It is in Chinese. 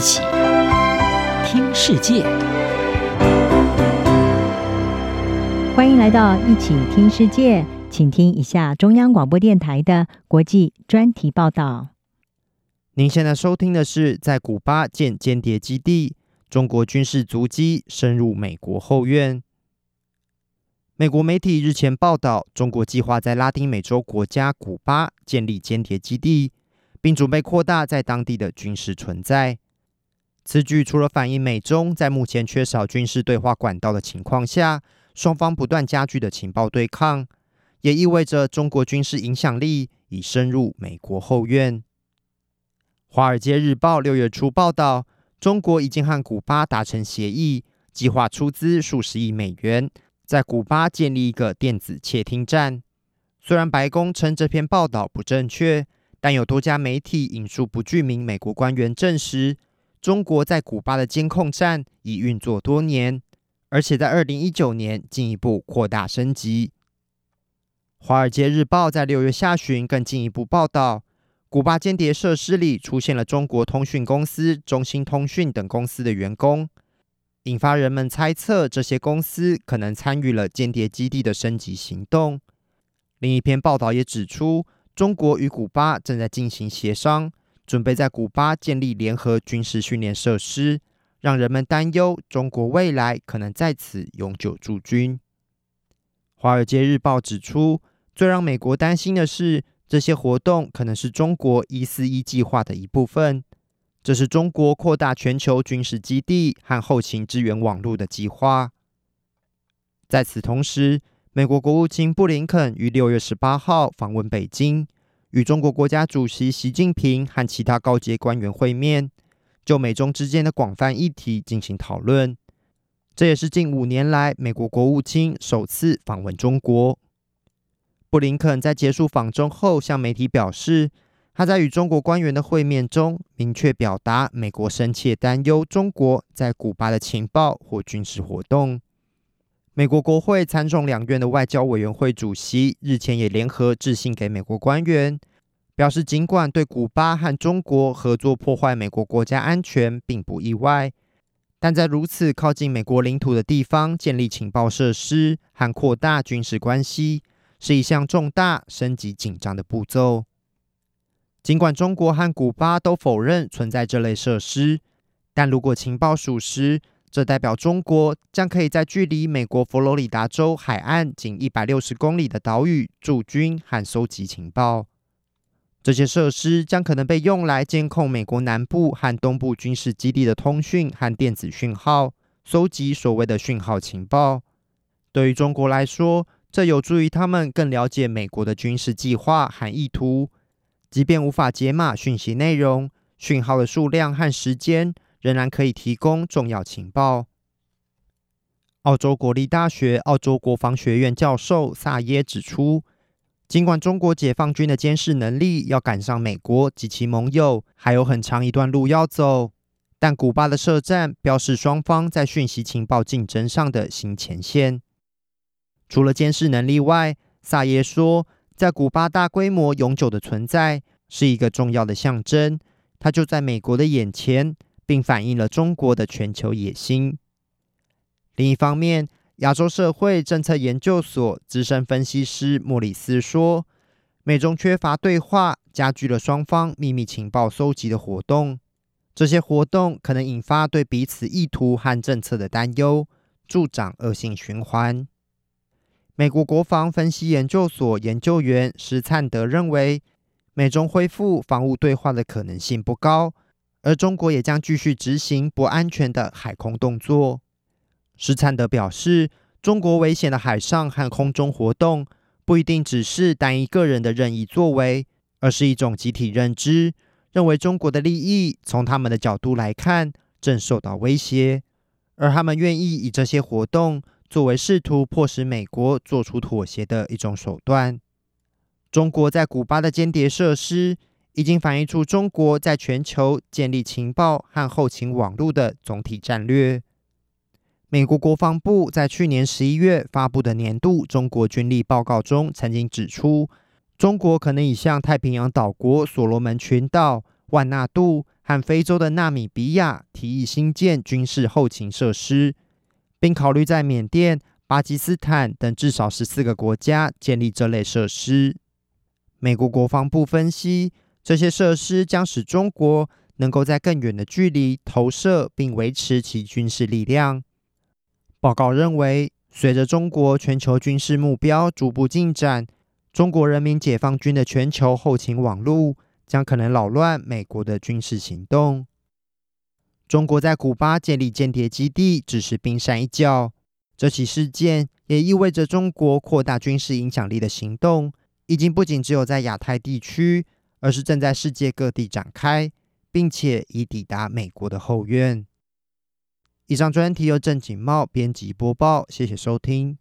起听世界，欢迎来到一起听世界，请听一下中央广播电台的国际专题报道。您现在收听的是在古巴建间谍基地，中国军事足迹深入美国后院。美国媒体日前报道，中国计划在拉丁美洲国家古巴建立间谍基地，并准备扩大在当地的军事存在。此举除了反映美中在目前缺少军事对话管道的情况下，双方不断加剧的情报对抗，也意味着中国军事影响力已深入美国后院。《华尔街日报》六月初报道，中国已经和古巴达成协议，计划出资数十亿美元。在古巴建立一个电子窃听站。虽然白宫称这篇报道不正确，但有多家媒体引述不具名美国官员证实，中国在古巴的监控站已运作多年，而且在二零一九年进一步扩大升级。《华尔街日报》在六月下旬更进一步报道，古巴间谍设施里出现了中国通讯公司中兴通讯等公司的员工。引发人们猜测，这些公司可能参与了间谍基地的升级行动。另一篇报道也指出，中国与古巴正在进行协商，准备在古巴建立联合军事训练设施，让人们担忧中国未来可能在此永久驻军。《华尔街日报》指出，最让美国担心的是，这些活动可能是中国“一四一”计划的一部分。这是中国扩大全球军事基地和后勤支援网络的计划。在此同时，美国国务卿布林肯于六月十八号访问北京，与中国国家主席习近平和其他高阶官员会面，就美中之间的广泛议题进行讨论。这也是近五年来美国国务卿首次访问中国。布林肯在结束访中后向媒体表示，他在与中国官员的会面中，明确表达美国深切担忧中国在古巴的情报或军事活动。美国国会参众两院的外交委员会主席日前也联合致信给美国官员，表示尽管对古巴和中国合作破坏美国国家安全并不意外，但在如此靠近美国领土的地方建立情报设施和扩大军事关系，是一项重大、升级紧张的步骤。尽管中国和古巴都否认存在这类设施，但如果情报属实，这代表中国将可以在距离美国佛罗里达州海岸仅一百六十公里的岛屿驻军和搜集情报。这些设施将可能被用来监控美国南部和东部军事基地的通讯和电子讯号，搜集所谓的讯号情报。对于中国来说，这有助于他们更了解美国的军事计划和意图。即便无法解码讯息内容，讯号的数量和时间仍然可以提供重要情报。澳洲国立大学澳洲国防学院教授萨耶指出，尽管中国解放军的监视能力要赶上美国及其盟友还有很长一段路要走，但古巴的设站标示双方在讯息情报竞争上的新前线。除了监视能力外，萨耶说，在古巴大规模永久的存在是一个重要的象征，它就在美国的眼前，并反映了中国的全球野心。另一方面，亚洲社会政策研究所资深分析师莫里斯说，美中缺乏对话，加剧了双方秘密情报搜集的活动。这些活动可能引发对彼此意图和政策的担忧，助长恶性循环。美国国防分析研究所研究员施灿德认为，美中恢复防务对话的可能性不高，而中国也将继续执行不安全的海空动作。施灿德表示，中国危险的海上和空中活动不一定只是单一个人的任意作为，而是一种集体认知，认为中国的利益从他们的角度来看正受到威胁，而他们愿意以这些活动。作为试图迫使美国做出妥协的一种手段，中国在古巴的间谍设施已经反映出中国在全球建立情报和后勤网络的总体战略。美国国防部在去年十一月发布的年度中国军力报告中曾经指出，中国可能已向太平洋岛国所罗门群岛、万纳度和非洲的纳米比亚提议新建军事后勤设施，并考虑在缅甸、巴基斯坦等至少十四个国家建立这类设施。美国国防部分析，这些设施将使中国能够在更远的距离投射并维持其军事力量。报告认为，随着中国全球军事目标逐步进展，中国人民解放军的全球后勤网络将可能扰乱美国的军事行动。中国在古巴建立间谍基地只是冰山一角，这起事件也意味着中国扩大军事影响力的行动已经不仅只有在亚太地区，而是正在世界各地展开，并且已抵达美国的后院。以上专题由郑锦茂编辑播报，谢谢收听。